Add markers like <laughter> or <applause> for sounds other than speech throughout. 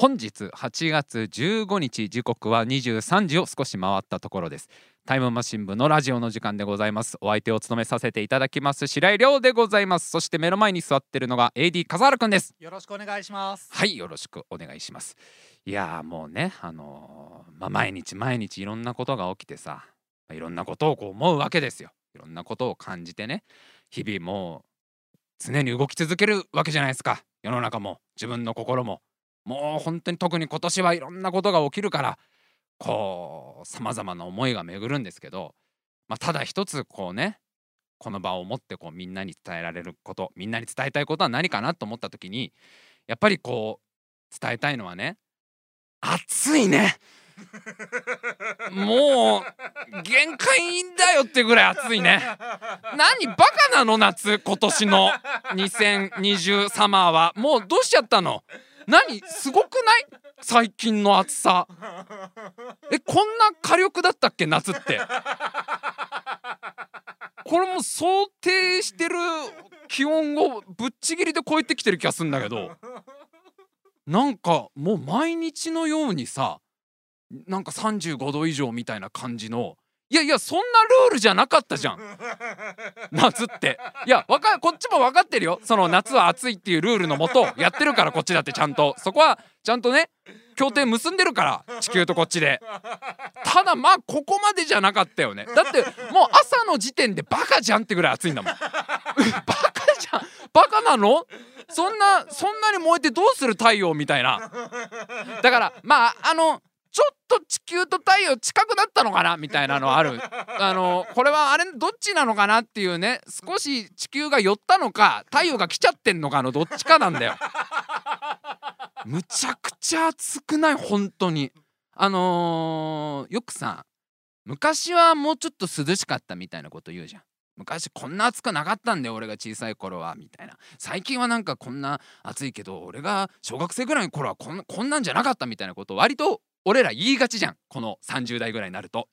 本日8月15日時刻は23時を少し回ったところです。タイムマシン部のラジオの時間でございます。お相手を務めさせていただきます白井亮でございます。そして目の前に座ってるのが AD 笠原くんです。よろしくお願いします。はいよろしくお願いします。いやーもうねあのーまあ毎日毎日いろんなことが起きてさいろんなことをこう思うわけですよ。いろんなことを感じてね日々もう常に動き続けるわけじゃないですか。世の中も自分の心ももう本当に特に今年はいろんなことが起きるからこうさまざまな思いが巡るんですけど、まあ、ただ一つこうねこの場を持ってこうみんなに伝えられることみんなに伝えたいことは何かなと思った時にやっぱりこう伝えたいのはね暑いね。もう限界だよってぐらい暑いね。何バカなの夏今年の2020サマーは。もうどうしちゃったの？何？すごくない？最近の暑さ。えこんな火力だったっけ？夏って。これも想定してる気温をぶっちぎりで超えてきてる気がするんだけど。なんかもう毎日のようにさなんか35度以上みたいな感じのいやいやそんなルールじゃなかったじゃん。<laughs> 夏って。いやわかこっちも分かってるよ。その夏は暑いっていうルールのもとやってるからこっちだってちゃんと。そこはちゃんとね協定結んでるから地球とこっちで。ただまあここまでじゃなかったよね。だってもう朝の時点でバカじゃんってぐらい暑いんだもん。<laughs> バカじゃん。バカなの？そんなそんなに燃えてどうする太陽みたいな。だからまああのちょっと地球と太陽近くなったのかな？みたいなのある。<laughs> あのこれはあれどっちなのかなっていうね少し地球が寄ったのか太陽が来ちゃってんのかのどっちかなんだよ。<laughs> むちゃくちゃ暑くない？本当に。あのーよくさ昔はもうちょっと涼しかったみたいなこと言うじゃん。昔こんな暑くなかったんだよ俺が小さい頃は。みたいな。最近はなんかこんな暑いけど俺が小学生ぐらいの頃はこんこんなんじゃなかったみたいなことを割と俺ら言いがちじゃんこの30代ぐらいになると。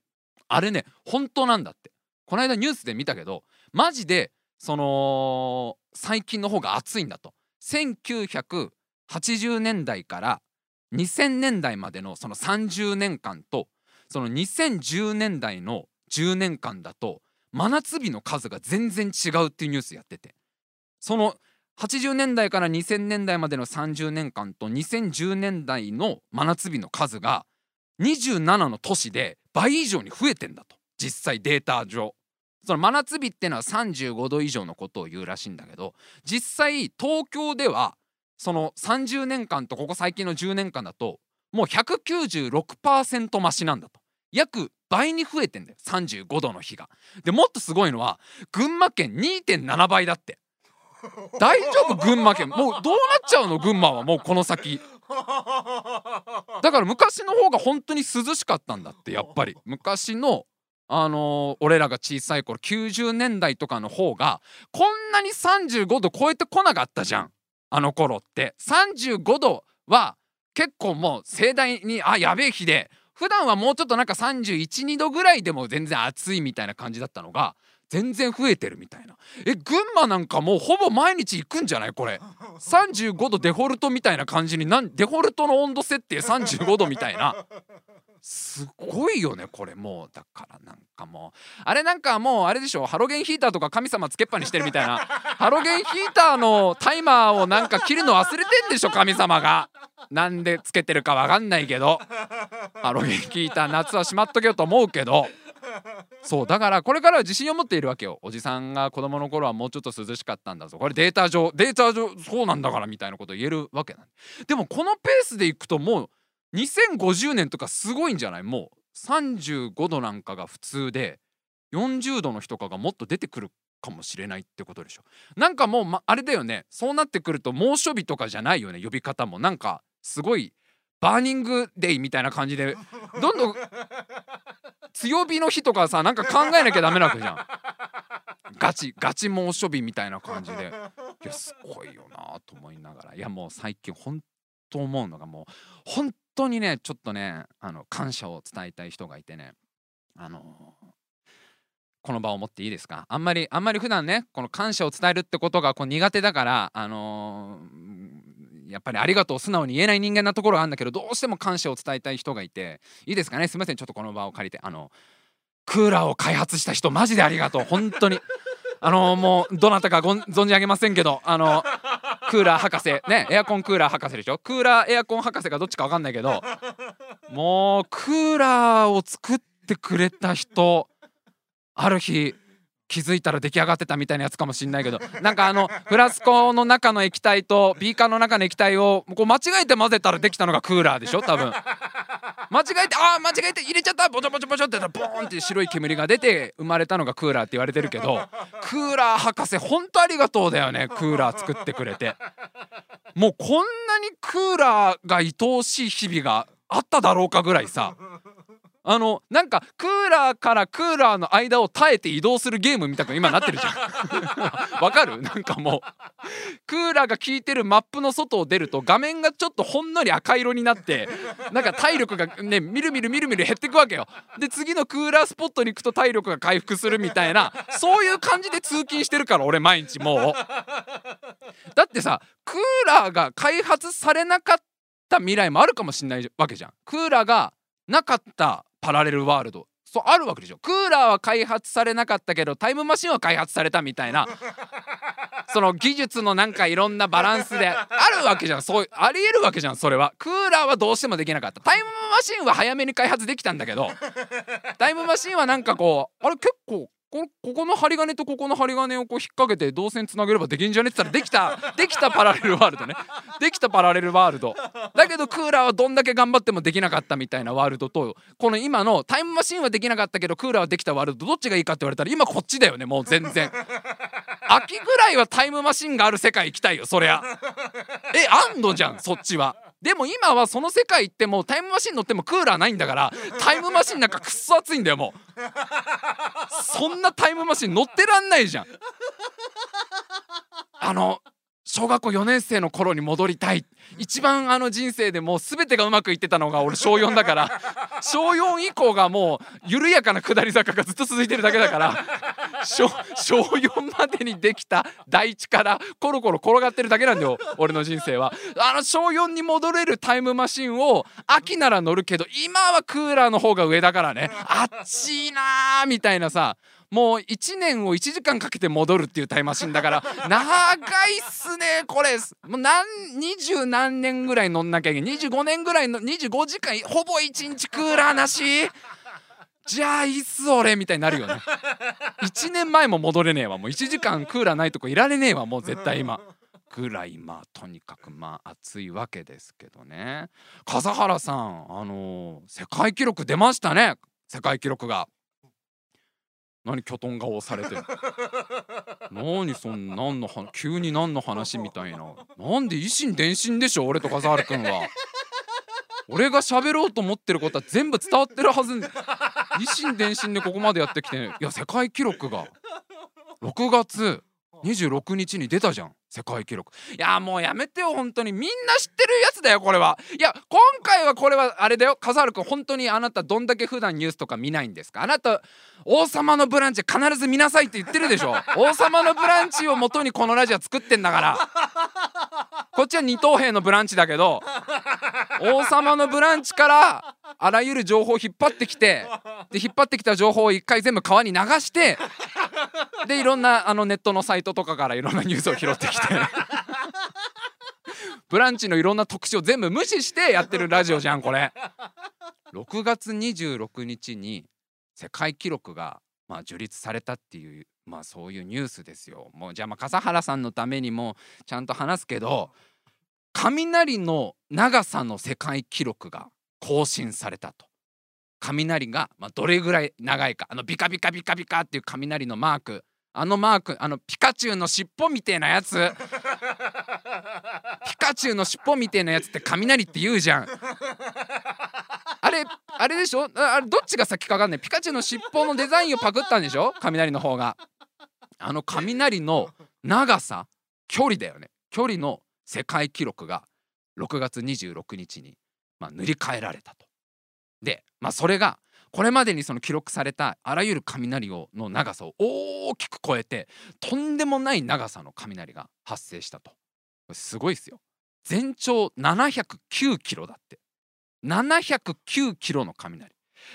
あれね本当なんだって。この間ニュースで見たけどマジでその最近の方が暑いんだと。1980年代から2000年代までのその30年間とその2010年代の10年間だと真夏日の数が全然違うっていうニュースやってて。その80年代から2000年代までの30年間と2010年代の真夏日の数が27の都市で倍以上に増えてんだと。実際データ上。その真夏日ってのは35度以上のことを言うらしいんだけど実際東京ではその30年間とここ最近の10年間だともう196%増しなんだと。約倍に増えてんだよ。35度の日が。でもっとすごいのは群馬県2.7倍だって。<laughs> 大丈夫群馬県。もうどうなっちゃうの群馬は。もうこの先。だから昔の方が本当に涼しかったんだってやっぱり。昔のあのー俺らが小さい頃90年代とかの方がこんなに35度超えてこなかったじゃん。あの頃って。35度は結構もう盛大にあやべえ日で。普段はもうちょっとなんか312度ぐらいでも全然暑いみたいな感じだったのが全然増えてるみたいな。え群馬なんかもうほぼ毎日行くんじゃないこれ。35度デフォルトみたいな感じになんデフォルトの温度設定35度みたいな。すごいよねこれ。もうだからなんかもうあれなんかもうあれでしょ。ハロゲンヒーターとか神様つけっぱにしてるみたいな。ハロゲンヒーターのタイマーをなんか切るの忘れてんでしょ神様が。なんでつけてるかわかんないけど。ハロゲンヒーター夏はしまっとけよと思うけど。<laughs> そうだからこれからは自信を持っているわけよ。おじさんが子供の頃はもうちょっと涼しかったんだぞ。これデータ上データ上そうなんだからみたいなこと言えるわけなんで。もこのペースでいくともう2050年とかすごいんじゃない？もう35度なんかが普通で40度の日とかがもっと出てくるかもしれないってことでしょ。なんかもう、ま、あれだよね。そうなってくると猛暑日とかじゃないよね呼び方も。なんかすごい burning day みたいな感じでどんどん強火の日とかさなんか考えなきゃダメなわけじゃん。ガチガチ猛暑日みたいな感じで。いやすごいよなと思いながら。いやもう最近本当思うのがもう本当にねちょっとねあの感謝を伝えたい人がいてね。あのこの場を持っていいですか？あんまりあんまり普段ねこの感謝を伝えるってことがこう苦手だからあのーやっぱりありがとう素直に言えない人間なところがあるんだけどどうしても感謝を伝えたい人がいていいですかね？すいませんちょっとこの場を借りてあのクーラーを開発した人マジでありがとう。本当に。あのもうどなたかご存じ上げませんけどあのクーラー博士。ねエアコンクーラー博士でしょ？クーラーエアコン博士がどっちか分かんないけどもうクーラーを作ってくれた人ある日気づいたら出来上がってたみたいなやつかもしんないけどなんかあのフラスコの中の液体とビーカーの中の液体をこう間違えて混ぜたらできたのがクーラーでしょ多分。間違えてああ間違えて入れちゃったボチョボチョボチョってボーンって白い煙が出て生まれたのがクーラーって言われてるけどクーラー博士ほんとありがとうだよねクーラー作ってくれて。もうこんなにクーラーが愛おしい日々があっただろうかぐらいさ。あのなんかクーラーからクーラーの間を耐えて移動するゲームみたく今なってるじゃん。<laughs> わかる？なんかもう。クーラーが効いてるマップの外を出ると画面がちょっとほんのり赤色になってなんか体力がねみるみるみるみる減ってくわけよ。で次のクーラースポットに行くと体力が回復するみたいなそういう感じで通勤してるから俺毎日もう。だってさクーラーが開発されなかった未来もあるかもしんないわけじゃん。クーラーがなかったパラレルワールド。そうあるわけでしょ。クーラーは開発されなかったけどタイムマシンは開発されたみたいな。<laughs> その技術のなんかいろんなバランスで。あるわけじゃん。そういうありえるわけじゃんそれは。クーラーはどうしてもできなかった。タイムマシンは早めに開発できたんだけど。<laughs> タイムマシンはなんかこうあれ結構こここの針金とここの針金をこう引っ掛けて導線つなげればできんじゃねって言ったらできた。<laughs> できたパラレルワールドね。できたパラレルワールド。だけどクーラーはどんだけ頑張ってもできなかったみたいなワールドとこの今のタイムマシンはできなかったけどクーラーはできたワールドどっちがいいかって言われたら今こっちだよねもう全然。秋ぐらいはタイムマシンがある世界行きたいよそりゃ。えあんのじゃんそっちはでも今はその世界行ってもタイムマシン乗ってもクーラーないんだから <laughs> タイムマシンなんかくっそ暑いんだよもう。そんなタイムマシン乗ってらんないじゃん。あの小学校4年生の頃に戻りたい。一番あの人生でもう全てがうまくいってたのが俺小4だから。<laughs> 小4以降がもう緩やかな下り坂がずっと続いてるだけだから。小小4までにできた。大地からコロコロ転がってるだけなんだよ。俺の人生は。あの小4に戻れるタイムマシンを秋なら乗るけど今はクーラーの方が上だからね。あっちいなーみたいなさもう1年を1時間かけて戻るっていうタイムマシンだから <laughs> 長いっすねこれ。もう何二十何年ぐらい乗んなきゃいけない25年ぐらいの25時間ほぼ1日クーラーなし。じゃあいいっす俺みたいになるよね。1年前も戻れねえわ。もう1時間クーラーないとこいられねえわもう絶対今。ぐらいまあとにかくまあ暑いわけですけどね。笠原さんあのー、世界記録出ましたね。世界記録が何キョトン顔されて何そん何の急に何の話みたいな。なんで維新伝心でしょ俺と笠原くんは。俺が喋ろうと思ってることは全部伝わってるはず維新伝心でここまでやってきていや世界記録が。6月26日に出たじゃん世界記録。いやもうやめてよ本当に。みんな知ってるやつだよこれは。いや今回はこれはあれだよ。笠原君本当にあなたどんだけ普段ニュースとか見ないんですか。あなた王様のブランチ必ず見なさいって言ってるでしょ。<laughs> 王様のブランチを元にこのラジオ作ってんだから。こっちは二等兵のブランチだけど王様のブランチからあらゆる情報を引っ張ってきてで引っ張ってきた情報を一回全部川に流してでいろんなあのネットのサイトとかからいろんなニュースを拾ってきて。<laughs> ブランチのいろんな特集を全部無視してやってるラジオじゃんこれ。6月26日に世界記録がまあ樹立されたっていうまあそういうニュースですよ。もうじゃあまあ笠原さんのためにもちゃんと話すけど雷の長さの世界記録が更新されたと雷がまあどれぐらい長いか。あのビカビカビカビカっていう雷のマーク。あのマークあのピカチュウの尻尾みてえなやつ。ピカチュウの尻尾みてえ <laughs> なやつって雷って言うじゃん。あれあれでしょ？あれどっちが先かかんない。ピカチュウの尻尾のデザインをパクったんでしょ？雷の方が。あの雷の長さ距離だよね。距離の世界記録が6月26日に、まあ、塗り替えられたと。で、まあ、それがこれまでにその記録されたあらゆる雷をの長さを大きく超えてとんでもない長さの雷が発生したと。すごいですよ。全長709キロだって。709キロの雷。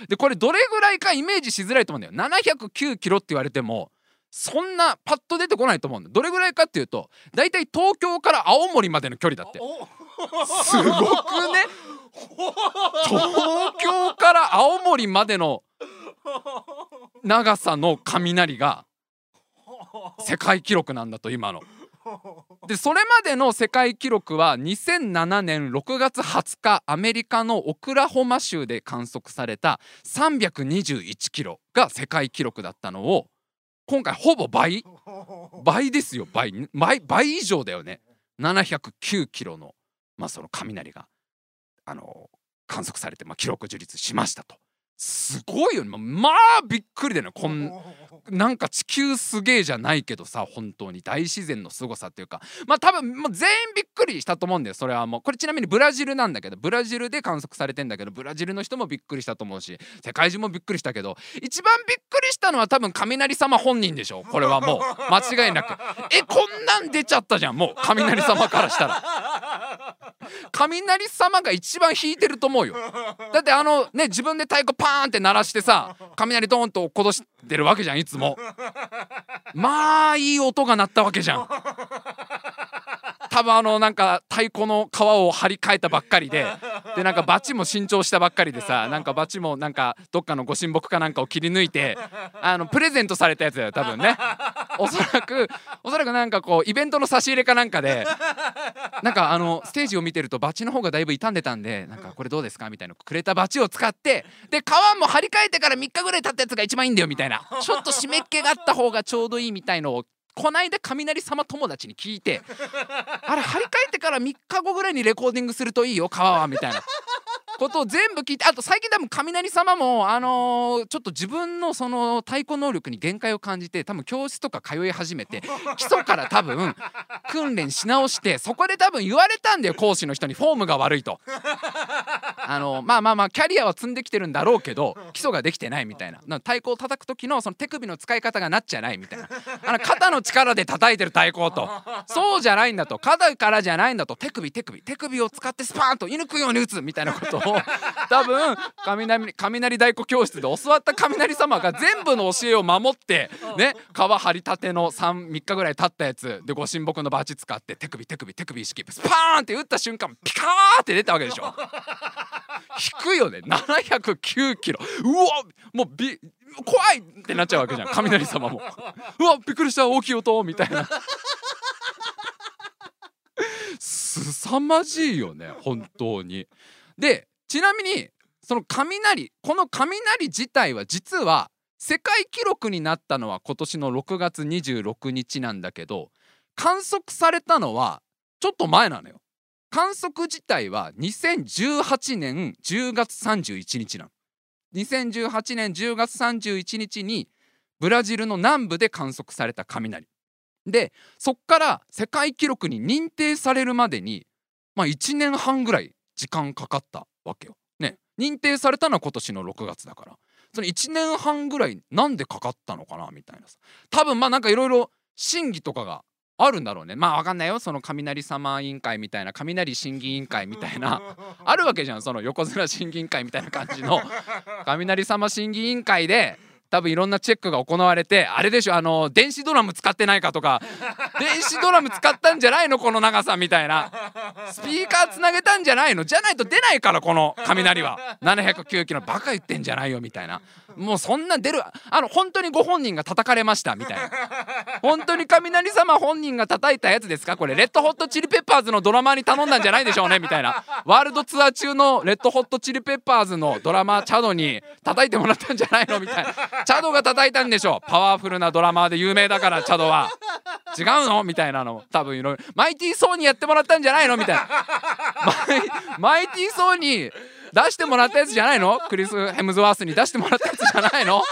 でこれどれぐらいかイメージしづらいと思うんだよ。709キロって言われてもそんなパッと出てこないと思うんだ。どれぐらいかっていうと大体東京から青森までの距離だって。すごくね？東京から青森までの長さの雷が世界記録なんだと今の。でそれまでの世界記録は2007年6月20日アメリカのオクラホマ州で観測された321キロが世界記録だったのを今回ほぼ倍倍ですよ。倍倍以上だよね。709キロの,、まあその雷が。あの観測されて、まあ、記録樹立しましたと。すごいよね。まあびっくりだよね。こんなんか地球すげえじゃないけどさ本当に。大自然の凄さっていうか。まあ多分もう全員びっくりしたと思うんだよ。それはもう。これちなみにブラジルなんだけどブラジルで観測されてんだけどブラジルの人もびっくりしたと思うし世界中もびっくりしたけど一番びっくりしたのは多分雷様本人でしょ。これはもう。<laughs> 間違いなく。えこんなん出ちゃったじゃん。もう雷様からしたら。<laughs> 雷様が一番引いてると思うよ。だってあのね自分で太鼓パーンって鳴らしてさ雷ドーンと落っことしてるわけじゃんいつも。<laughs> まあいい音が鳴ったわけじゃん多分あのなんか太鼓の皮を張り替えたばっかりで <laughs> でなんかバチも新調したばっかりでさなんかバチもなんかどっかのご神木かなんかを切り抜いてあのプレゼントされたやつだよ多分ね。おそらくおそらくなんかこうイベントの差し入れかなんかでなんかあのステージを見てるとバチの方がだいぶ傷んでたんでなんかこれどうですかみたいなくれたバチを使ってで皮も張り替えてから3日ぐらい経ったやつが一番いいんだよみたいな。ちょっと湿っ気があった方がちょうどいいみたいのをこないだ雷様友達に聞いてあれ張り替えてから3日後ぐらいにレコーディングするといいよ川はみたいな。ことを全部聞いてあと最近多分雷様もあのー、ちょっと自分のその太鼓能力に限界を感じて多分教室とか通い始めて <laughs> 基礎から多分訓練し直してそこで多分言われたんだよ講師の人にフォームが悪いと。あのまあまあまあキャリアは積んできてるんだろうけど基礎ができてないみたいな太鼓を叩く時のその手首の使い方がなっちゃないみたいな。あの肩の力で叩いてる太鼓と。そうじゃないんだと。肩からじゃないんだと。手首手首手首を使ってスパーンと射抜くように打つみたいなことを <laughs> 多分雷雷太鼓教室で教わった雷様が全部の教えを守ってね皮張りたての 3, 3日ぐらい経ったやつでご神木のバチ使って手首手首手首意識スパーンって打った瞬間ピカーって出たわけでしょ。<laughs> 低いよね。709キロ。うわもうび怖いってなっちゃうわけじゃん雷様も。うわびっくりした大きい音みたいな。すさまじいよね本当に。でちなみにその雷この雷自体は実は世界記録になったのは今年の6月26日なんだけど観測されたのはちょっと前なのよ。観測自体は2018年10月31日なの。2018年10月31日にブラジルの南部で観測された雷。でそっから世界記録に認定されるまでにまあ1年半ぐらい時間かかった。わけよ。ね。認定されたのは今年の6月だから。その1年半ぐらいなんでかかったのかなみたいなさ。多分まあなんかいろいろ審議とかがあるんだろうね。まあわかんないよ。その雷様委員会みたいな雷審議委員会みたいなあるわけじゃん。その横綱審議委員会みたいな感じの <laughs> 雷様審議委員会で多分いろんなチェックが行われてあれでしょあの電子ドラム使ってないかとか <laughs> 電子ドラム使ったんじゃないのこの長さみたいな。スピーカーつなげたんじゃないのじゃないと出ないからこの雷は。709キロバカ言ってんじゃないよみたいな。もうそんな出るあの本当にご本人が叩かれましたみたいな。本当に雷様本人が叩いたやつですか？これレッドホットチリペッパーズのドラマーに頼んだんじゃないでしょうねみたいな。ワールドツアー中のレッドホットチリペッパーズのドラマーチャドに叩いてもらったんじゃないのみたいなチャドが叩いたんでしょパワフルなドラマーで有名だからチャドは。違うの？みたいなの。多分いろいろ。マイティー・ソーにやってもらったんじゃないの？みたいな。マイティー・ソーに出してもらったやつじゃないの？クリス・ヘムズワースに出してもらったやつじゃないの？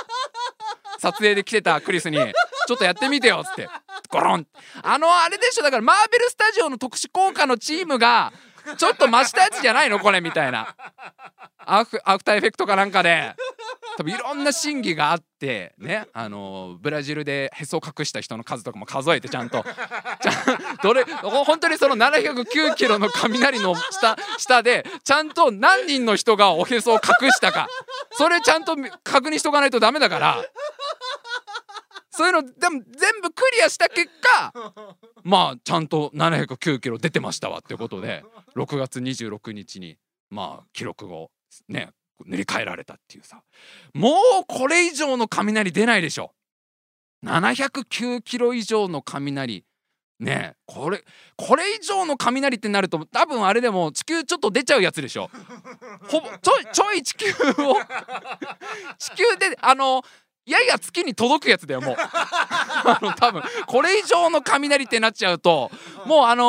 撮影で来てたクリスに「ちょっとやってみてよ」っつって。ゴロン。あのあれでしょ？だからマーベルスタジオの特殊効果のチームがちょっと増したやつじゃないの？これみたいな。アフアフターエフェクトかなんかで。多分いろんな審議があってねあのブラジルでへそを隠した人の数とかも数えてちゃんと。ちゃどれ本当にその709キロの雷の下下でちゃんと何人の人がおへそを隠したか。それちゃんと確認しとかないとダメだから。そういうのでも全部クリアした結果 <laughs> まあちゃんと709キロ出てましたわっていうことで6月26日にまあ記録をね塗り替えられたっていうさ。もうこれ以上の雷出ないでしょ。709キロ以上の雷。ねこれこれ以上の雷ってなると多分あれでも地球ちょっと出ちゃうやつでしょ。ほぼちょいちょい地球を地球であのやや月に届くやつだよもう。<laughs> あの多分これ以上の雷ってなっちゃうともうあの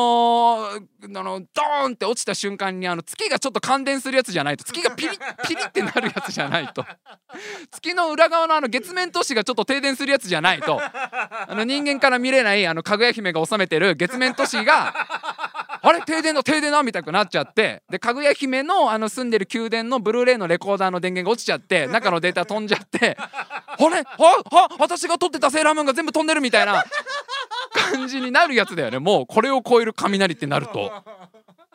ー、あのドーンって落ちた瞬間にあの月がちょっと感電するやつじゃないと月がピリッ <laughs> ピリってなるやつじゃないと。月の裏側のあの月面都市がちょっと停電するやつじゃないと。あの人間から見れないあのかぐや姫が治めてる月面都市があれ停電だ停電だみたいになっちゃって。でかぐや姫のあの住んでる宮殿のブルーレイのレコーダーの電源が落ちちゃって中のデータ飛んじゃって。あれああ私が撮ってたセーラームーンが全部飛んでるみたいな感じになるやつだよね。もうこれを超える雷ってなると。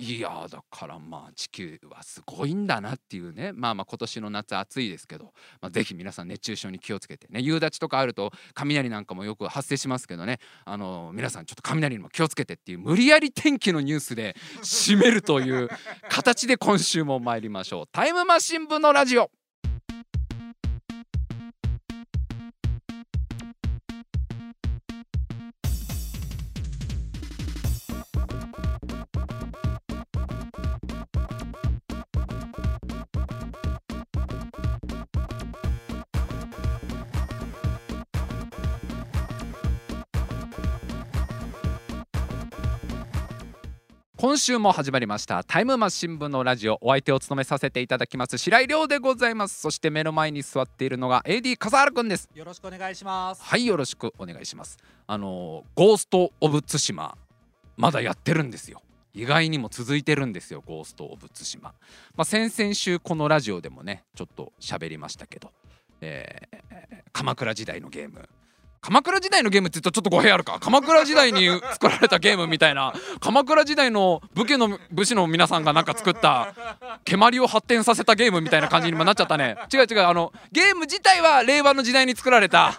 いやだからまあ地球はすごいんだなっていうね。まあまあ今年の夏暑いですけど、まあ、ぜひ皆さん熱中症に気をつけてね。夕立とかあると雷なんかもよく発生しますけどね。あの皆さんちょっと雷にも気をつけてっていう無理やり天気のニュースで締めるという形で今週も参りましょう。タイムマシン部のラジオ。今週も始まりました。タイムマシン部のラジオ。お相手を務めさせていただきます。白井亮でございます。そして目の前に座っているのが AD 笠原くんです。よろしくお願いします。はいよろしくお願いします。あのゴーストオブツシマまだやってるんですよ。意外にも続いてるんですよゴーストオブツシマ。まあ、先々週このラジオでもねちょっと喋りましたけど、えー、鎌倉時代のゲーム鎌倉時代のゲームって言うとちょっと語弊あるか。鎌倉時代に作られたゲームみたいな。鎌倉時代の武家の武士の皆さんがなんか作った。蹴鞠を発展させたゲームみたいな感じにもなっちゃったね。違う違う。あのゲーム自体は令和の時代に作られた。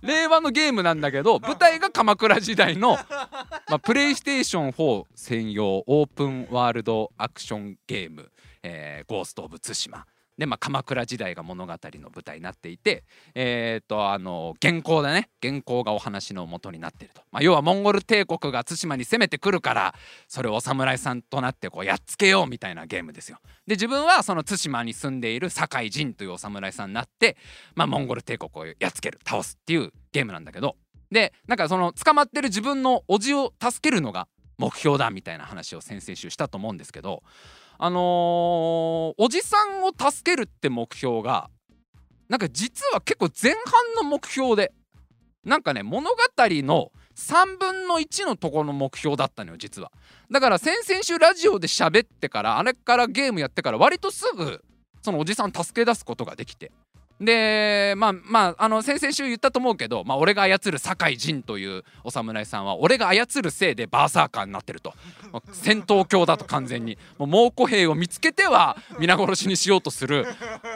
令和のゲームなんだけど舞台が鎌倉時代の、まあ、プレイステーション4専用オープンワールドアクションゲーム「えー、ゴースト・オブ・ツシマ」で、まあ、鎌倉時代が物語の舞台になっていて、えー、とあの原稿だね原稿がお話の元になっていると、まあ、要はモンゴル帝国が対馬に攻めてくるからそれをお侍さんとなってこうやっつけようみたいなゲームですよ。で自分はその対馬に住んでいる酒井仁というお侍さんになって、まあ、モンゴル帝国をやっつける倒すっていうゲームなんだけどでなんかその捕まってる自分の叔父を助けるのが目標だみたいな話を先々週したと思うんですけどあのー、おじさんを助けるって目標がなんか実は結構前半の目標でなんかね物語の3分の1のところの目標だったのよ実は。だから先々週ラジオで喋ってからあれからゲームやってから割とすぐそのおじさん助け出すことができて。でまあまああの先々週言ったと思うけど、まあ、俺が操る酒井仁というお侍さんは俺が操るせいでバーサーカーになってると。戦闘狂だと完全に。もう猛虎兵を見つけては皆殺しにしようとする。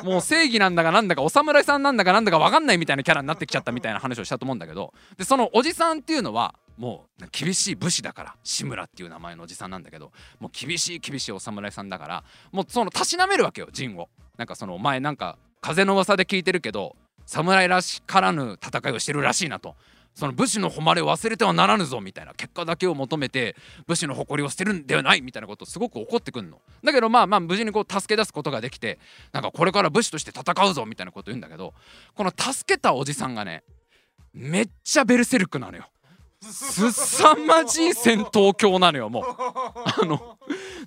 もう正義なんだかなんだかお侍さんなんだかなんだか分かんないみたいなキャラになってきちゃったみたいな話をしたと思うんだけど。でそのおじさんっていうのはもう厳しい武士だから志村っていう名前のおじさんなんだけどもう厳しい厳しいお侍さんだからもうそのたしなめるわけよ陣を。なんかその前なんか風の噂で聞いてるけど侍らしからぬ戦いをしてるらしいなと。その武士の誉れを忘れてはならぬぞみたいな結果だけを求めて武士の誇りを捨てるんではないみたいなことすごく怒ってくんの。だけどまあまあ無事にこう助け出すことができてなんかこれから武士として戦うぞみたいなこと言うんだけどこの助けたおじさんがねめっちゃベルセルクなのよ。すさまじい戦闘狂なのよもう。あの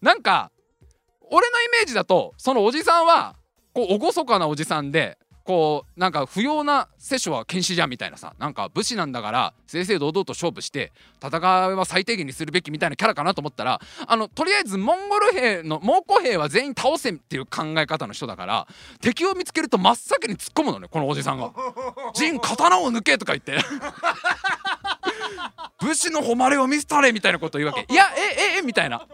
なんか俺のイメージだとそのおじさんはこう厳かなおじさんでこうなんか不要な聖書は剣士じゃんみたいなさなんか武士なんだから正々堂々と勝負して戦いは最低限にするべきみたいなキャラかなと思ったらあのとりあえずモンゴル兵の蒙古兵は全員倒せっていう考え方の人だから敵を見つけると真っ先に突っ込むのねこのおじさんが「<laughs> 陣刀を抜け!」とか言って <laughs> 武士の誉れを見せたれみたいなこと言うわけ「いやえええみたいな。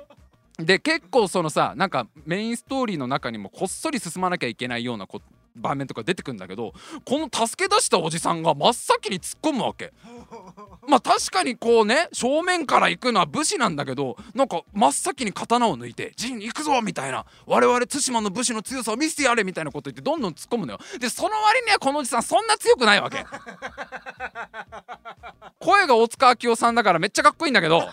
で結構そのさなんかメインストーリーの中にもこっそり進まなきゃいけないようなこ場面とか出てくんだけどこの助け出したおじさんが真っ先に突っ込むわけ。<laughs> まあ確かにこうね正面から行くのは武士なんだけどなんか真っ先に刀を抜いて「陣行くぞ!」みたいな「我々対馬の武士の強さを見せてやれ!」みたいなこと言ってどんどん突っ込むのよ。でその割にはこのおじさんそんな強くないわけ。<laughs> 声が大塚明夫さんだからめっちゃかっこいいんだけど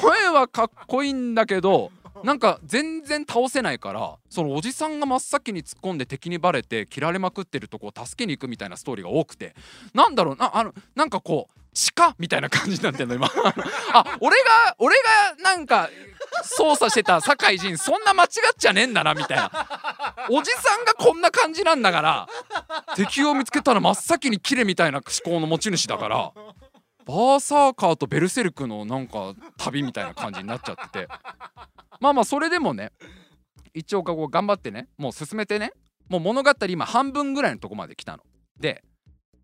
声はかっこいいんだけどなんか全然倒せないからそのおじさんが真っ先に突っ込んで敵にバレて切られまくってるとこを助けに行くみたいなストーリーが多くてなんだろうなあのなんかこう鹿みたいな感じになってんの今。<laughs> あ俺が俺がなんか操作してた酒井仁そんな間違っちゃねえんだなみたいな。おじさんがこんな感じなんだから敵を見つけたら真っ先に切れみたいな思考の持ち主だからバーサーカーとベルセルクのなんか旅みたいな感じになっちゃっててまあまあそれでもね一応こう頑張ってねもう進めてねもう物語今半分ぐらいのとこまで来たの。で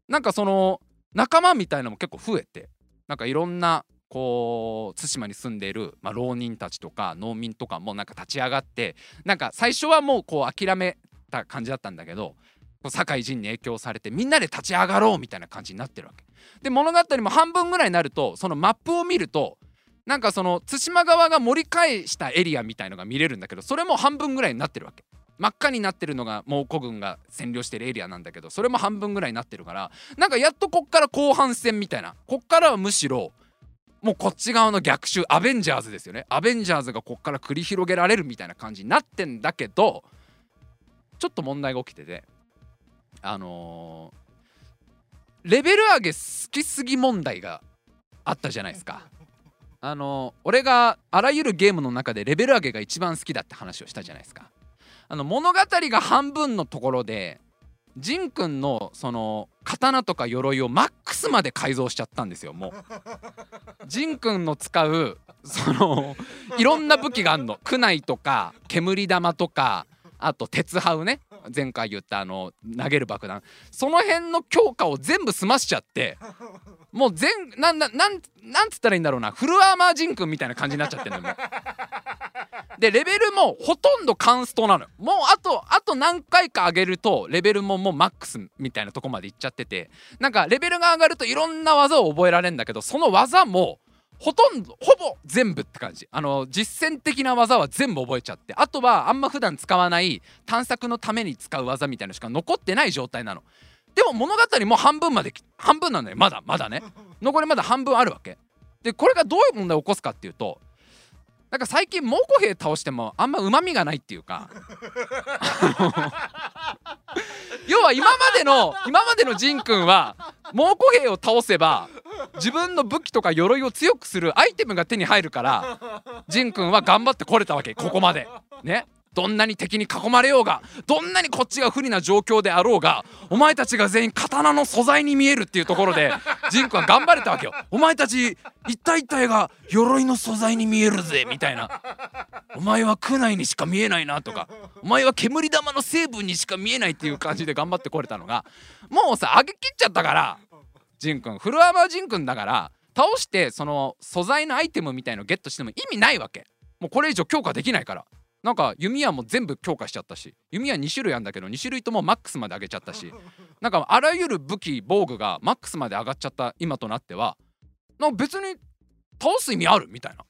なんかその仲間みたいなのも結構増えてなんかいろんなこう対馬に住んでいる、まあ、浪人たちとか農民とかもなんか立ち上がってなんか最初はもうこう諦めた感じだったんだけど酒井陣に影響されてみんなで立ち上がろうみたいな感じになってるわけ。で物語も半分ぐらいになるとそのマップを見るとなんかその対馬側が盛り返したエリアみたいのが見れるんだけどそれも半分ぐらいになってるわけ。真っ赤になってるのが蒙古軍が占領してるエリアなんだけどそれも半分ぐらいになってるからなんかやっとこっから後半戦みたいなこっからはむしろもうこっち側の逆襲アベンジャーズですよねアベンジャーズがこっから繰り広げられるみたいな感じになってんだけどちょっと問題が起きててあのー、レベル上げ好きすぎ問題があったじゃないですか。あのー、俺があらゆるゲームの中でレベル上げが一番好きだって話をしたじゃないですか。あの物語が半分のところでジンくんのその刀とか鎧をマックスまで改造しちゃったんですよもう。ジンくんの使うそのいろんな武器があるの。クナイとか煙玉とかあと鉄ハウね前回言ったあの投げる爆弾。その辺の強化を全部済ましちゃって <laughs> もう全なんなんなんつったらいいんだろうな。フルアーマージンくんみたいな感じになっちゃってるのよでレベルもほとんどカンストなのもうあとあと何回か上げるとレベルももうマックスみたいなとこまでいっちゃってて。なんかレベルが上がるといろんな技を覚えられるんだけどその技もほとんどほぼ全部って感じ。あの実践的な技は全部覚えちゃって。あとはあんま普段使わない探索のために使う技みたいなしか残ってない状態なの。でも物語も半分まで半分なんだよ。まだまだね。残りまだ半分あるわけ。でこれがどういう問題を起こすかっていうとなんか最近蒙古兵倒してもあんまうまみがないっていうか。<laughs> 要は今までの今までの仁君は蒙古兵を倒せば自分の武器とか鎧を強くするアイテムが手に入るから仁君は頑張ってこれたわけここまで。ね。どんなに敵に囲まれようがどんなにこっちが不利な状況であろうがお前たちが全員刀の素材に見えるっていうところでジンクは頑張れたわけよ。お前たち一体一体が鎧の素材に見えるぜみたいな。お前は区内にしか見えないなとか。お前は煙玉の成分にしか見えないっていう感じで頑張ってこれたのがもうさ上げきっちゃったからジンくんフルアーマージンくんだから倒してその素材のアイテムみたいのゲットしても意味ないわけ。もうこれ以上強化できないから。なんか弓矢も全部強化しちゃったし弓矢2種類あるんだけど2種類ともマックスまで上げちゃったし <laughs> なんかあらゆる武器防具がマックスまで上がっちゃった今となってはなんか別に倒す意味あるみたいな。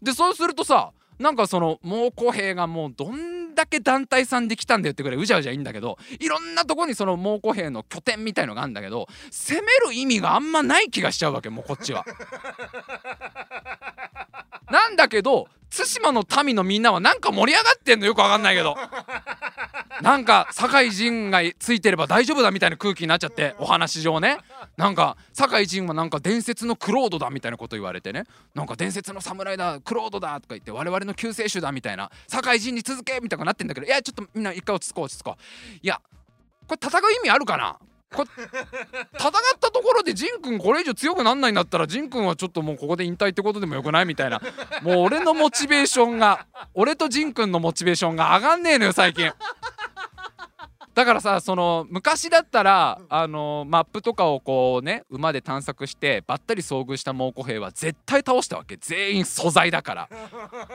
でそうするとさなんかその猛虎兵がもうどんだけ団体さんで来たんだよってぐらいうじゃうじゃいいんだけどいろんなとこにその猛虎兵の拠点みたいのがあるんだけど攻める意味があんまない気がしちゃうわけもうこっちは。<laughs> なんだけど対馬の民のみんなはなんか盛り上がってんのよくわかんないけど。なんか酒井仁がついてれば大丈夫だみたいな空気になっちゃってお話上ね。なんか酒井仁はなんか伝説のクロードだみたいなこと言われてね。なんか伝説の侍だクロードだとか言って我々の救世主だみたいな。酒井仁に続けみたいになってんだけどいやちょっとみんな一回落ち着こう落ち着こう。いやこれ戦う意味あるかな？こ戦ったところでジン君これ以上強くなんないんだったらジン君はちょっともうここで引退ってことでもよくないみたいなもう俺のモチベーションが俺とジン君のモチベーションが上がんねえのよ最近。だからさその昔だったらあのマップとかをこうね馬で探索してばったり遭遇した猛虎兵は絶対倒したわけ。全員素材だから。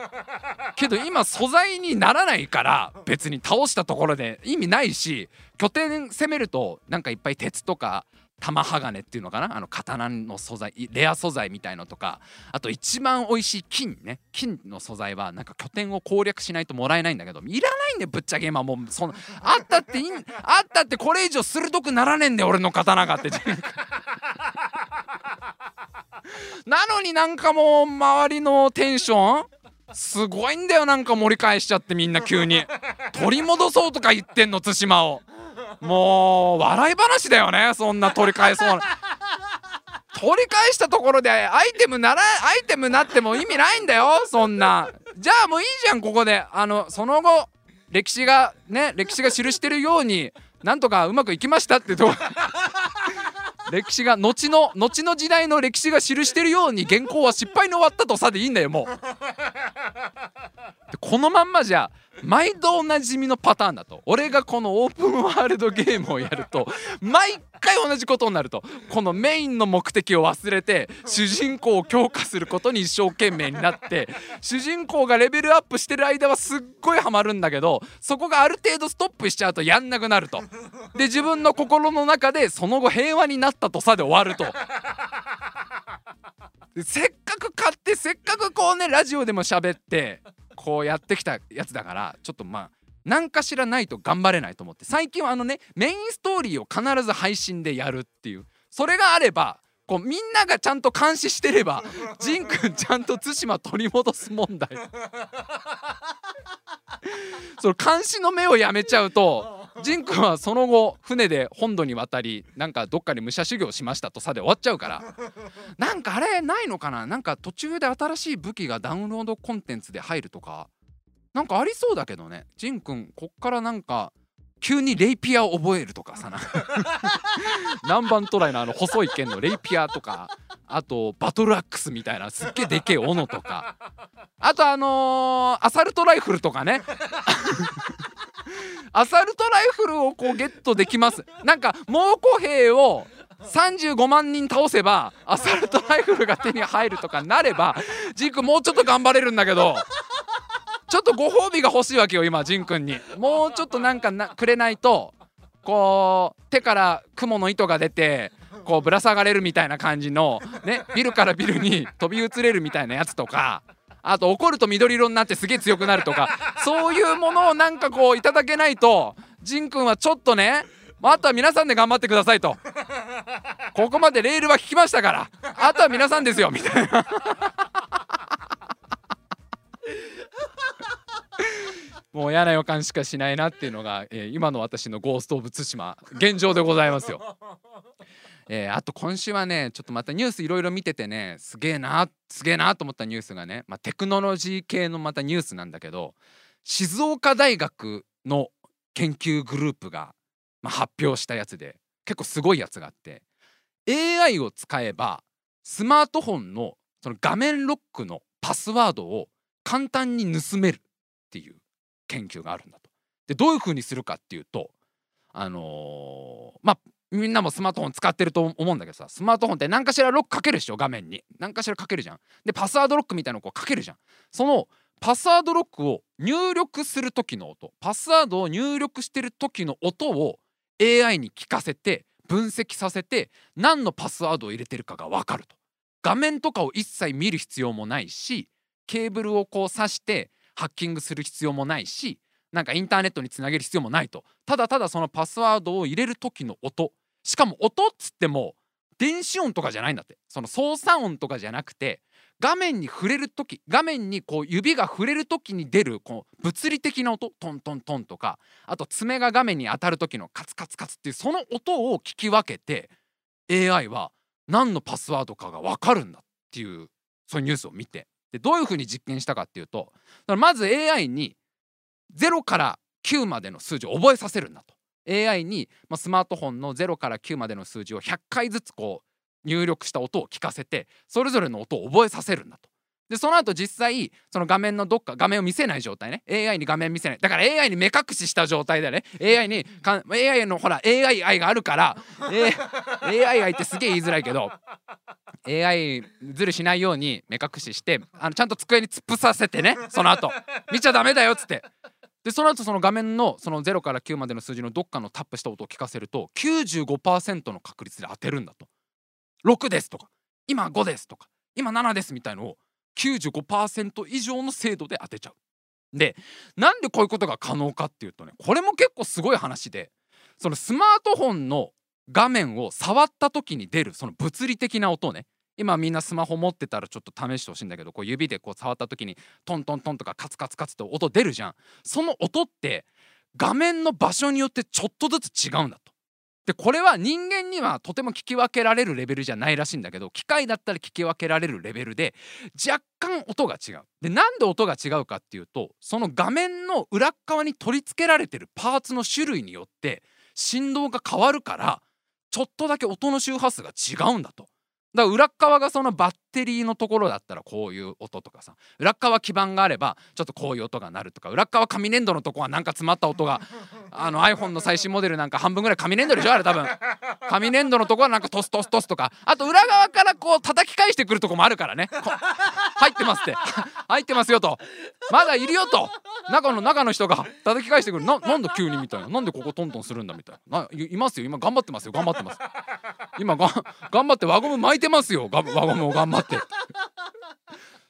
<laughs> けど今素材にならないから別に倒したところで意味ないし拠点攻めるとなんかいっぱい鉄とか玉鋼っていうのかな？あの刀の素材レア素材みたいのとかあと一番美味しい金ね。金の素材はなんか拠点を攻略しないともらえないんだけどいらないんだよぶっちゃけ今もう。そのあったっていいあったってこれ以上鋭くならねえんだよ俺の刀がって。<laughs> なのになんかもう周りのテンション？すごいんだよなんか盛り返しちゃってみんな急に。取り戻そうとか言ってんの対馬を。もう笑い話だよねそんな取り返そうな。取り返したところでアイテムならアイテムなっても意味ないんだよそんな。じゃあもういいじゃんここで。あのその後歴史がね歴史が記してるようになんとかうまくいきましたってと歴史が後の後の時代の歴史が記してるように原稿は失敗に終わったとさでいいんだよもう。このまんまじゃ毎度おなじみのパターンだと。俺がこのオープンワールドゲームをやると毎回同じことになると。このメインの目的を忘れて主人公を強化することに一生懸命になって主人公がレベルアップしてる間はすっごいハマるんだけどそこがある程度ストップしちゃうとやんなくなると。で自分の心の中でその後平和になったとさで終わると。せっかく買ってせっかくこうねラジオでも喋ってこうやってきたやつだからちょっとまあ何かしらないと頑張れないと思って。最近はあのねメインストーリーを必ず配信でやるっていう。それがあればこうみんながちゃんと監視してれば <laughs> ジンくんちゃんと対馬取り戻す問題。<laughs> その監視の目をやめちゃうと <laughs> ジンくんはその後船で本土に渡りなんかどっかで武者修行しましたとさで終わっちゃうから。なんかあれないのかな？なんか途中で新しい武器がダウンロードコンテンツで入るとか。なんかありそうだけどね。ジンくんこっからなんか急にレイピアを覚えるとかさ。な <laughs> 南蛮トライのあの細い剣のレイピアとか。あとバトルアックスみたいなすっげえでけえ斧とか。あとあのー、アサルトライフルとかね。<laughs> アサルトライフルをこうゲットできます。なんか猛虎兵を35万人倒せばアサルトライフルが手に入るとかなればジークもうちょっと頑張れるんだけど。ちょっとご褒美が欲しいわけよ今ジンくんに。もうちょっとなんかなくれないとこう手から雲の糸が出てこうぶら下がれるみたいな感じのねビルからビルに飛び移れるみたいなやつとかあと怒ると緑色になってすげえ強くなるとかそういうものをなんかこういただけないとジンくんはちょっとねあとは皆さんで頑張ってくださいと。ここまでレールは引きましたからあとは皆さんですよみたいな。<laughs> もう嫌な予感しかしないなっていうのが、えー、今の私のゴースト・オブ・対馬現状でございますよ。えー、あと今週はねちょっとまたニュースいろいろ見ててねすげえなすげえなと思ったニュースがね、まあ、テクノロジー系のまたニュースなんだけど静岡大学の研究グループが、まあ、発表したやつで結構すごいやつがあって AI を使えばスマートフォンのその画面ロックのパスワードを簡単に盗めるっていう研究があるんだと。でどういう風にするかっていうとあのー、まあみんなもスマートフォン使ってると思うんだけどさスマートフォンって何かしらロックかけるでしょ画面に。何かしらかけるじゃん。でパスワードロックみたいなのをこうかけるじゃん。そのパスワードロックを入力する時の音パスワードを入力してる時の音を AI に聞かせて分析させて何のパスワードを入れてるかが分かると。画面とかを一切見る必要もないしケーブルをこう挿してハッキングする必要もないしなんかインターネットにつなげる必要もないと。ただただそのパスワードを入れる時の音。しかも音っつっても電子音とかじゃないんだって。その操作音とかじゃなくて画面に触れる時画面にこう指が触れる時に出るこう物理的な音。トントントンとか。あと爪が画面に当たる時のカツカツカツっていうその音を聞き分けて AI は何のパスワードかが分かるんだっていうそういうニュースを見て。でどういうふうに実験したかっていうとまず AI に0から9までの数字を覚えさせるんだと。AI に、まあ、スマートフォンの0から9までの数字を100回ずつこう入力した音を聞かせてそれぞれの音を覚えさせるんだと。でその後実際その画面のどっか画面を見せない状態ね。AI に画面見せない。だから AI に目隠しした状態だよね AI にか AI のほら AI 愛があるから、A、AI 愛ってすげえ言いづらいけど AI ずるしないように目隠ししてあのちゃんと机に突っ伏させてねその後。見ちゃダメだよっつって。でその後その画面のその0から9までの数字のどっかのタップした音を聞かせると95%の確率で当てるんだと。6ですとか今5ですとか今7ですみたいのを95%以上の精度で当てちゃう。でなんでこういうことが可能かっていうとねこれも結構すごい話でそのスマートフォンの画面を触った時に出るその物理的な音をね今みんなスマホ持ってたらちょっと試してほしいんだけどこう指でこう触った時にトントントンとかカツカツカツって音出るじゃんその音って画面の場所によってちょっとずつ違うんだと。でこれは人間にはとても聞き分けられるレベルじゃないらしいんだけど機械だったら聞き分けられるレベルで若干音が違う。でなんで音が違うかっていうとその画面の裏側に取り付けられてるパーツの種類によって振動が変わるからちょっとだけ音の周波数が違うんだと。だから裏側がそのバッテリーのところだったらこういう音とかさ裏側基板があればちょっとこういう音が鳴るとか裏側紙粘土のとこはなんか詰まった音が <laughs> あの iPhone の最新モデルなんか半分ぐらい紙粘土でしょあれ多分。紙粘土のとこはなんかトストストスとか。あと裏側からこう叩き返してくるとこもあるからね。入ってますって。<laughs> 入ってますよと。まだいるよと。中の中の人が叩き返してくる。ななんだ急にみたいな。なんでここトントンするんだみたいな。いますよ。今頑張ってますよ。頑張ってます今が <laughs> 頑張って輪ゴム巻いてますよ。輪ゴムを頑張って。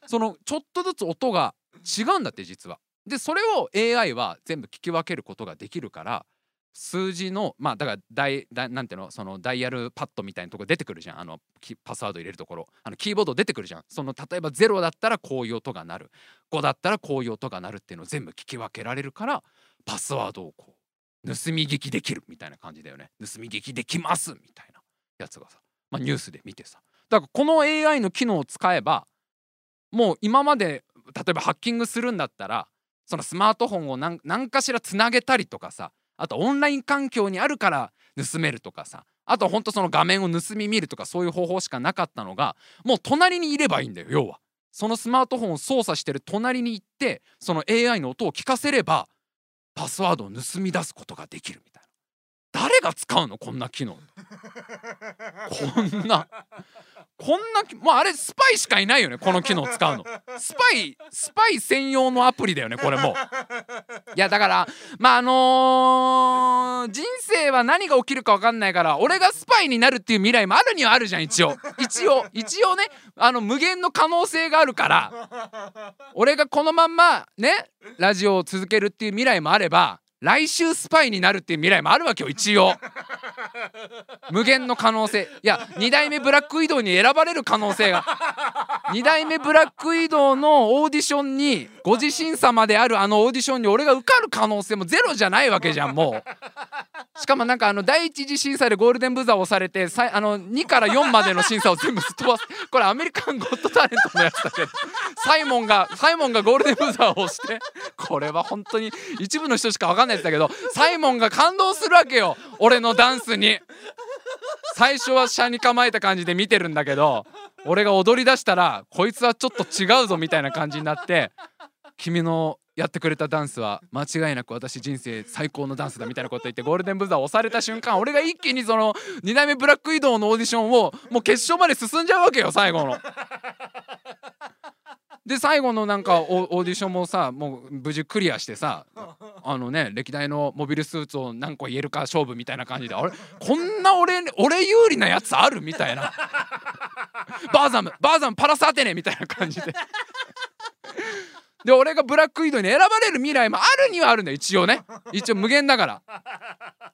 そのちょっとずつ音が違うんだって実は。でそれを AI は全部聞き分けることができるから数字のまあだからダイダなんていうの？そのダイヤルパッドみたいなとこ出てくるじゃん。あのパスワード入れるところ。あのキーボード出てくるじゃん。その例えば0だったらこういう音が鳴る。5だったらこういう音が鳴るっていうのを全部聞き分けられるからパスワードをこう盗み聞きできるみたいな感じだよね。盗み聞きできますみたいな。やつがさ、まあ、ニュースで見てさだからこの AI の機能を使えばもう今まで例えばハッキングするんだったらそのスマートフォンを何かしらつなげたりとかさあとオンライン環境にあるから盗めるとかさあとほんとその画面を盗み見るとかそういう方法しかなかったのがもう隣にいればいいんだよ要は。そのスマートフォンを操作してる隣に行ってその AI の音を聞かせればパスワードを盗み出すことができるみたいな。誰が使うの？こんな機能。こんな。こんなもうあれスパイしかいないよねこの機能使うの。スパイスパイ専用のアプリだよねこれもいやだからまああのー、人生は何が起きるか分かんないから俺がスパイになるっていう未来もあるにはあるじゃん一応。一応一応ねあの無限の可能性があるから俺がこのまんまねラジオを続けるっていう未来もあれば来週スパイになるっていう未来もあるわけよ一応。<laughs> 無限の可能性。いや2代目ブラック移動に選ばれる可能性が。2代目ブラック移動のオーディションにご自身様であるあのオーディションに俺が受かる可能性もゼロじゃないわけじゃんもう。しかもなんかあの第一次審査でゴールデンブザーを押されてあの2から4までの審査を全部すっ飛ばす。これアメリカンゴッドタレントのやつだけど。サイモンがサイモンがゴールデンブザーを押して。これは本当に一部の人しか分かんないないやつだけどサイモンが感動するわけよ俺のダンスに最初は車に構えた感じで見てるんだけど俺が踊りだしたらこいつはちょっと違うぞみたいな感じになって君のやってくれたダンスは間違いなく私人生最高のダンスだみたいなこと言ってゴールデンブザー押された瞬間俺が一気にその2代目ブラック移動のオーディションをもう決勝まで進んじゃうわけよ最後の。で最後のなんかオーディションもさもう無事クリアしてさあのね歴代のモビルスーツを何個言えるか勝負みたいな感じであれこんな俺俺有利なやつあるみたいな。バーザムバーザムパラサーテネみたいな感じで。で俺がブラックイードに選ばれる未来もあるにはあるんだ一応ね。一応無限だから。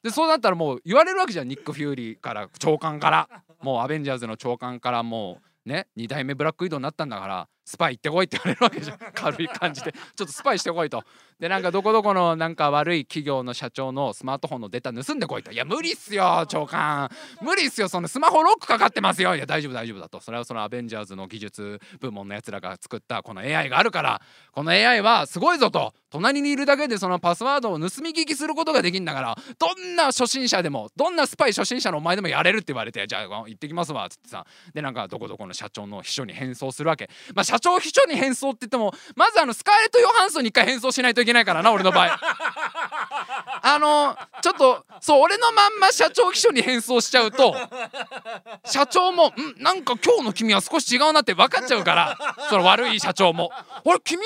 でそうなったらもう言われるわけじゃんニック・フューリーから長官から。もうアベンジャーズの長官からもうね2代目ブラックウィドになったんだから。スパイ行ってこいって言われるわけじゃん。<laughs> 軽い感じで。ちょっとスパイしてこいと。でなんかどこどこのなんか悪い企業の社長のスマートフォンのデータ盗んでこいと。いや無理っすよ長官。無理っすよそのスマホロックかかってますよ。いや大丈夫大丈夫だと。それはそのアベンジャーズの技術部門のやつらが作ったこの AI があるから。この AI はすごいぞと。隣にいるだけでそのパスワードを盗み聞きすることができんだから。どんな初心者でもどんなスパイ初心者のお前でもやれるって言われてじゃあ行ってきますわっつってさ。でなんかどこどこの社長の秘書に変装するわけ。まあ社長秘書に変装って言ってもまずあのスカーレット・ヨハンソンに一回変装しないといけないからな俺の場合。<laughs> あのちょっとそう俺のまんま社長秘書に変装しちゃうと社長も「んなんか今日の君は少し違うな」って分かっちゃうからその悪い社長も「あれ君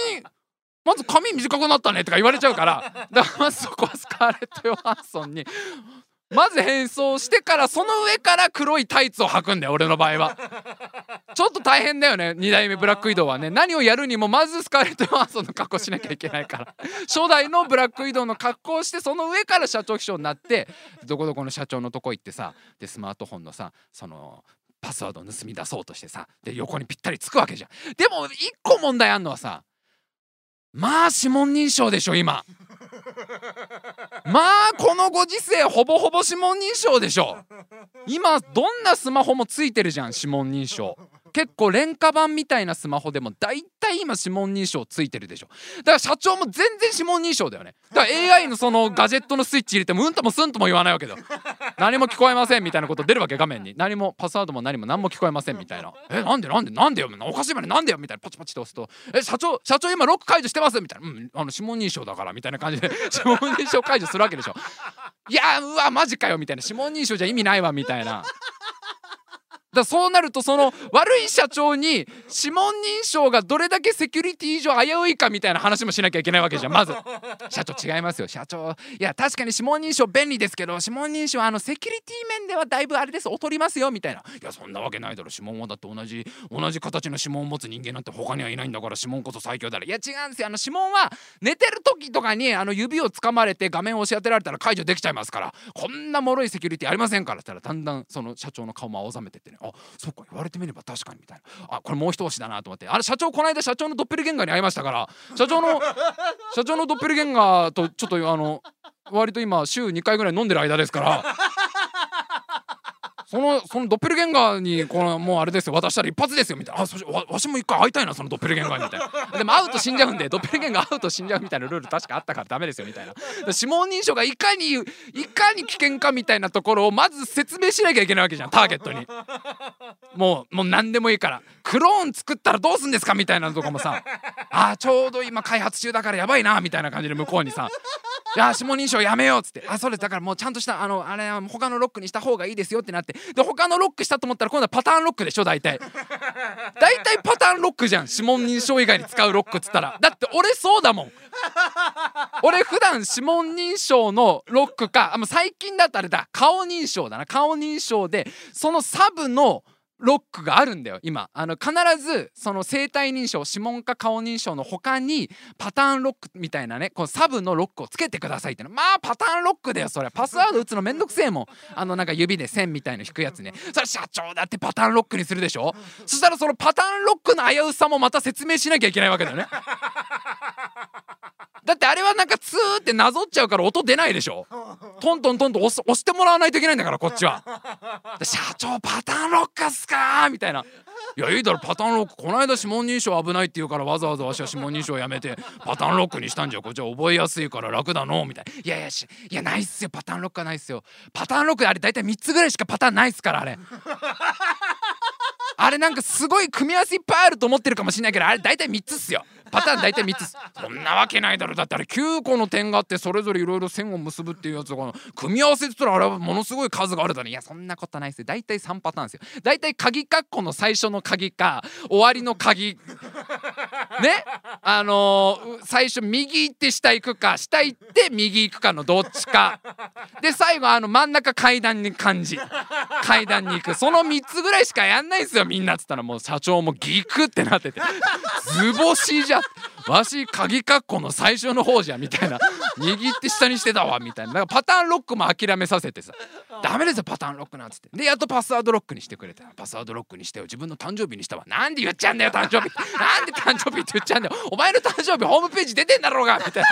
まず髪短くなったね」とか言われちゃうから。だからまずそこはスカーレット・ヨハンソンにまず変装してからその上から黒いタイツを履くんだよ俺の場合は。ちょっと大変だよね2代目ブラック移動はね。何をやるにもまずスカーレット・ヨハンソンの格好しなきゃいけないから。初代のブラック移動の格好をしてその上から社長秘書になってどこどこの社長のとこ行ってさでスマートフォンのさそのパスワードを盗み出そうとしてさで横にぴったりつくわけじゃん。でも一個問題あんのはさまあ指紋認証でしょ今。まあこのご時世ほぼほぼ指紋認証でしょ。今どんなスマホもついてるじゃん指紋認証。結構廉価版みたいなスマホでも大体今指紋認証ついてるでしょ。だから社長も全然指紋認証だよね。だから AI のそのガジェットのスイッチ入れてもうんともすんとも言わないわけだよ。何も聞こえませんみたいなこと出るわけ画面に。何もパスワードも何も何も聞こえませんみたいな。えなんでなんでなんでよおかしいまでなんでよみたいな。パチパチと押すと。え社長社長今ロック解除してますみたいな。うんあの指紋認証だからみたいな感じで。<laughs> 指紋認証解除するわけでしょ。いやうわマジかよみたいな。指紋認証じゃ意味ないわみたいな。だそうなるとその悪い社長に指紋認証がどれだけセキュリティ上危ういかみたいな話もしなきゃいけないわけじゃんまず。<laughs> 社長違いますよ社長。いや確かに指紋認証便利ですけど指紋認証あのセキュリティ面ではだいぶあれです劣りますよみたいな。いやそんなわけないだろ。指紋はだって同じ同じ形の指紋を持つ人間なんて他にはいないんだから指紋こそ最強だろ。いや違うんですよ。あの指紋は寝てる時とかにあの指を掴まれて画面を押し当てられたら解除できちゃいますからこんな脆いセキュリティありませんからって言ったらだんだんその社長の顔も青ざめてってねあそっか言われてみれば確かにみたいな。あこれもう一押しだなと思って。あれ社長この間社長のドッペルゲンガーに会いましたから。社長の <laughs> 社長のドッペルゲンガーとちょっとあの割と今週2回ぐらい飲んでる間ですからそのそのドッペルゲンガーにこのもうあれですよ渡したら一発ですよみたいな。あそしわわしも一回会いたいなそのドッペルゲンガーにみたいな。でも会うと死んじゃうんでドッペルゲンガー会うと死んじゃうみたいなルール確かあったからダメですよみたいな。指紋認証がいかにいかに危険かみたいなところをまず説明しなきゃいけないわけじゃんターゲットに。もうもう何でもいいから。クローン作ったらどうすんですかみたいなのとかもさ。あちょうど今開発中だからやばいなみたいな感じで向こうにさ。いや指紋認証やめようっつって。あそうです。だからもうちゃんとしたあのあれ他のロックにした方がいいですよってなって。で他のロックしたと思ったら今度はパターンロックでしょ大体。<laughs> 大体パターンロックじゃん。指紋認証以外に使うロックっつったら。だって俺そうだもん。俺普段指紋認証のロックかあもう最近だとあれだ。顔認証だな。顔認証でそのサブのロックがあるんだよ今。あの必ずその生体認証指紋か顔認証の他にパターンロックみたいなねこのサブのロックをつけてくださいっての。まあパターンロックだよそれ。パスワード打つのめんどくせえもん。あのなんか指で線みたいの引くやつねそれ社長だってパターンロックにするでしょ？そしたらそのパターンロックの危うさもまた説明しなきゃいけないわけだよね。だってあれはなんかツーってなぞっちゃうから音出ないでしょ？トントントンと押してもらわないといけないんだからこっちは。社長パターンロックかみたいな。いやいいだろパターンロックこの間指紋認証危ないって言うからわざわざわしは指紋認証やめてパターンロックにしたんじゃこっちは覚えやすいから楽だのみたいな。いやいやしいやないっすよ。パターンロックはないっすよ。パターンロックあれ大体3つぐらいしかパターンないっすからあれ。あれなんかすごい組み合わせいっぱいあると思ってるかもしんないけどあれ大体3つっすよ。パターン大体3つ。そんなわけないだろ。だってあれ9個の点があってそれぞれいろいろ線を結ぶっていうやつが組み合わせってったらあれはものすごい数があるだろいやそんなことないっすよ。大体3パターンですよ。大体鍵括弧の最初の鍵か終わりの鍵。ね？あのー最初右行って下行くか下行って右行くかのどっちか。で最後あの真ん中階段に感じ階段に行く。その3つぐらいしかやんないっすよみんなっつったら。もう社長もギクってなってて。図星じゃやわし鍵括弧の最初の方じゃみたいな。握って下にしてたわみたいな。だからパターンロックも諦めさせてさ。ダメですよパターンロックなんつって。でやっとパスワードロックにしてくれた。パスワードロックにしてよ自分の誕生日にしたわなんで言っちゃうんだよ誕生日。なんで誕生日って言っちゃうんだよ。お前の誕生日ホームページ出てんだろうがみたいな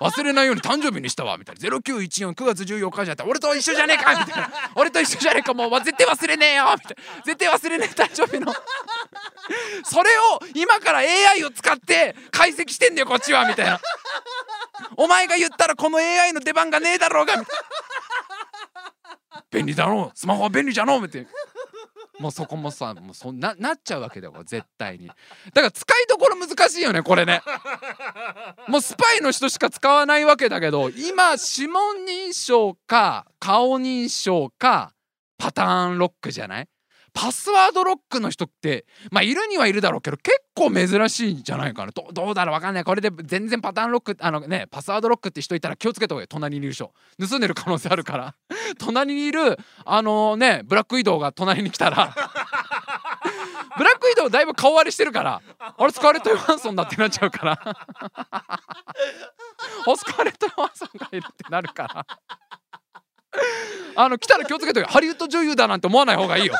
忘れないように誕生日にしたわみたいな。0914 9月14日じゃった俺と一緒じゃねえかみたいな。俺と一緒じゃねえかもう絶対忘れねえよみたいな。絶対忘れねえ誕生日の。それを今から AI を使って解析してんだよこっちはみたいな。お前が言ったらこの AI の出番がねえだろうがみたいな。便利だろう。スマホは便利じゃのうみたいな。もうそこもさもうそんななっちゃうわけだよ絶対に。だから使いどころ難しいよねこれね。<laughs> もうスパイの人しか使わないわけだけど今指紋認証か顔認証かパターンロックじゃない？パスワードロックの人ってまあいるにはいるだろうけど結構珍しいんじゃないかな。どどうだろうわかんない。これで全然パターンロックあのねパスワードロックって人いたら気をつけた方がいい。隣にいる人。盗んでる可能性あるから。<laughs> 隣にいるあのねブラック移動が隣に来たら。<laughs> ブラック移動だいぶ顔割れしてるから。あれスカーレット・ヨハンソンだってなっちゃうから。<laughs> おスカーレット・ヨハンソンがいるってなるから。<laughs> あの来たら気をつけてハリウッド女優だなんて思わない方がいいよ。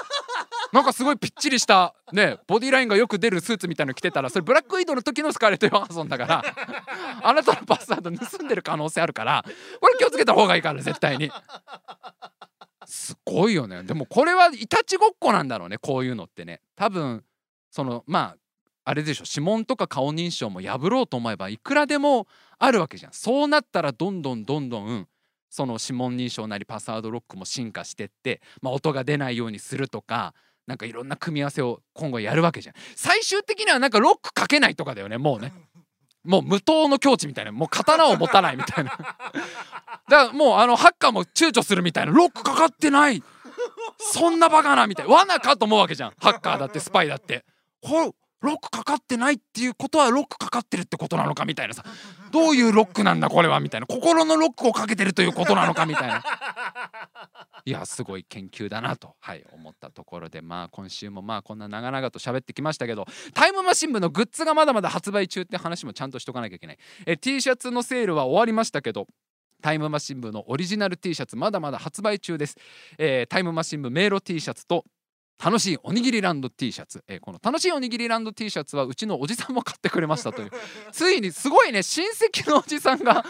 なんかすごいぴっちりしたねボディラインがよく出るスーツみたいの着てたらそれブラックイードの時のスカーレット・ヨハンソンだから <laughs> あなたのパスワード盗んでる可能性あるからこれ気をつけた方がいいから絶対に。すごいよね。でもこれはいたちごっこなんだろうねこういうのってね。多分そのまああれでしょ指紋とか顔認証も破ろうと思えばいくらでもあるわけじゃん。そうなったらどんどんどんどんその指紋認証なりパスワードロックも進化してって、まあ、音が出ないようにするとかなんかいろんな組み合わせを今後やるわけじゃん。最終的にはなんかロックかけないとかだよねもうね。もう無刀の境地みたいな。もう刀を持たないみたいな。<laughs> だからもうあのハッカーも躊躇するみたいな。ロックかかってない。そんなバカなみたいな。罠かと思うわけじゃん。ハッカーだってスパイだって。ロックかかってないっていうことはロックかかってるってことなのかみたいなさ。どういうロックなんだこれはみたいな。心のロックをかけてるということなのかみたいな。いやすごい研究だなと、はい、思ったところで。まあ今週もまあこんな長々と喋ってきましたけどタイムマシン部のグッズがまだまだ発売中って話もちゃんとしとかなきゃいけない。え T シャツのセールは終わりましたけどタイムマシン部のオリジナル T シャツまだまだ発売中です、えー、タイムマシン部迷路 T シャツと楽しいおにぎりランド T シャツ、えー、この楽しいおにぎりランド T シャツはうちのおじさんも買ってくれましたという。<laughs> ついにすごいね親戚のおじさんが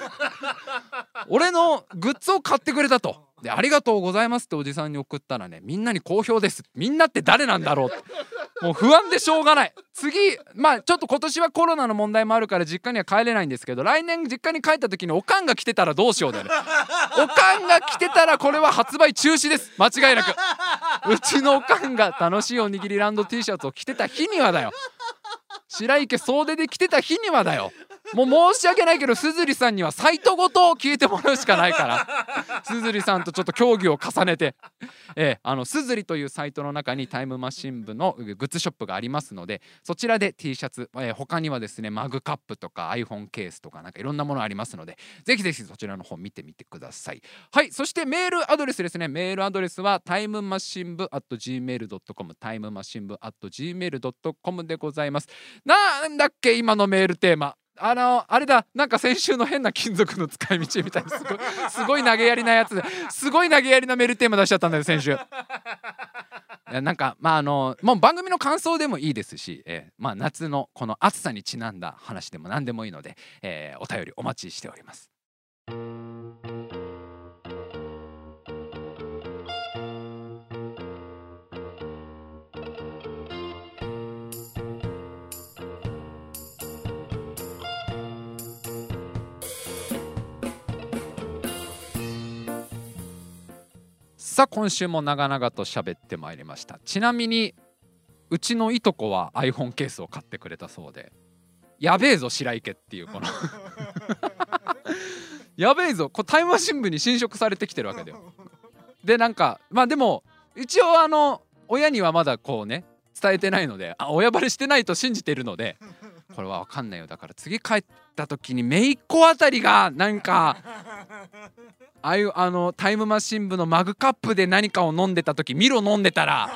俺のグッズを買ってくれたと。でありがとうございますっておじさんに送ったらねみんなに好評です。みんなって誰なんだろう。ってもう不安でしょうがない。次まあちょっと今年はコロナの問題もあるから実家には帰れないんですけど来年実家に帰った時におかんが来てたらどうしようだよね。おかんが来てたらこれは発売中止です。間違いなく。うちのおかんが楽しいおにぎりランド T シャツを着てた日にはだよ。白池総出で着てた日にはだよ。もう申し訳ないけどすずりさんにはサイトごと聞いてもらうしかないから。すずりさんとちょっと協議を重ねて、えー、あのすずりというサイトの中にタイムマシン部のグッズショップがありますのでそちらで T シャツ、えー、他にはですねマグカップとか iPhone ケースとかなんかいろんなものありますのでぜひぜひそちらの方見てみてください。はいそしてメールアドレスですね。メールアドレスはタイムマシン部 at gmail.com タイムマシン部 at gmail.com でございます。なんだっけ今のメールテーマ。あのあれだなんか先週の変な金属の使い道みたいなすごいすごい投げやりなやつですごい投げやりなメールテーマ出しちゃったんだよ先週。なんかまああのもう番組の感想でもいいですし、えー、まあ夏のこの暑さにちなんだ話でも何でもいいので、えー、お便りお待ちしております。さあ今週も長々と喋ってまいりました。ちなみにうちのいとこは iPhone ケースを買ってくれたそうでやべえぞ白池っていうこの。<laughs> やべえぞこタイムマシン部に侵食されてきてるわけだよ。でなんかまあでも一応あの親にはまだこうね伝えてないのであ親バレしてないと信じているのでこれは分かんないよ。だから次帰った時に姪っ子あたりがなんかああいうあのタイムマシン部のマグカップで何かを飲んでた時ミロ飲んでたら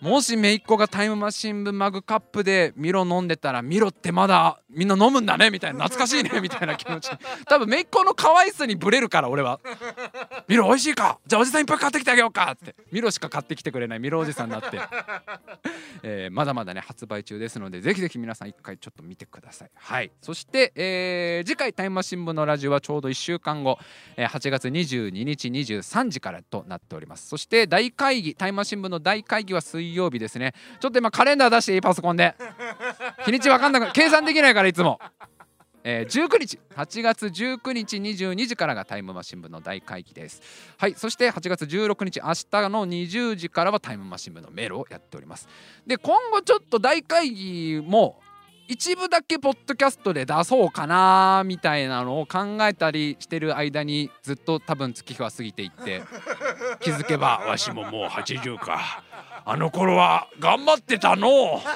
もし姪っ子がタイムマシン部マグカップでミロ飲んでたらミロってまだみんな飲むんだねみたいな懐かしいね <laughs> みたいな気持ち。多分姪っ子の可愛さにブレるから俺は「ミロ美味しいか？じゃあおじさんいっぱい買ってきてあげようか」って。ミロしか買ってきてくれないミロおじさんになって、えー、まだまだね発売中ですのでぜひぜひ皆さん一回ちょっと見てください。はい。そして、えー、次回タイムマシン部のラジオはちょうど1週間後、えー、8月22日23時からとなっております。そして大会議タイムマシン部の大会議は水曜日ですね。ちょっと今カレンダー出していいパソコンで。日にちわかんなく計算できないからいつも。えー、19日。8月19日22時からがタイムマシン部の大会議です。はいそして8月16日明日の20時からはタイムマシン部のメールをやっております。で今後ちょっと大会議も一部だけポッドキャストで出そうかなみたいなのを考えたりしてる間にずっと多分月日は過ぎていって <laughs> 気づけばわしももう80か。あの頃は頑張ってたの。<laughs>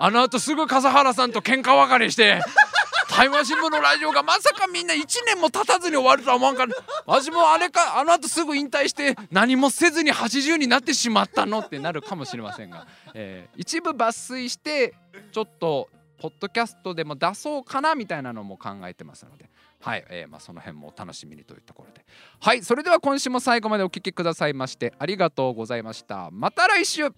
あのあとすぐ笠原さんと喧嘩別れしてタイムマシンのラジオがまさかみんな1年も経たずに終わるとは思わんからわしもあれかあのあとすぐ引退して何もせずに80になってしまったのってなるかもしれませんが、えー、一部抜粋してちょっとポッドキャストでも出そうかなみたいなのも考えてますので。はい、えー、まあ、その辺もお楽しみにというところで。はいそれでは今週も最後までお聴きくださいましてありがとうございました。また来週。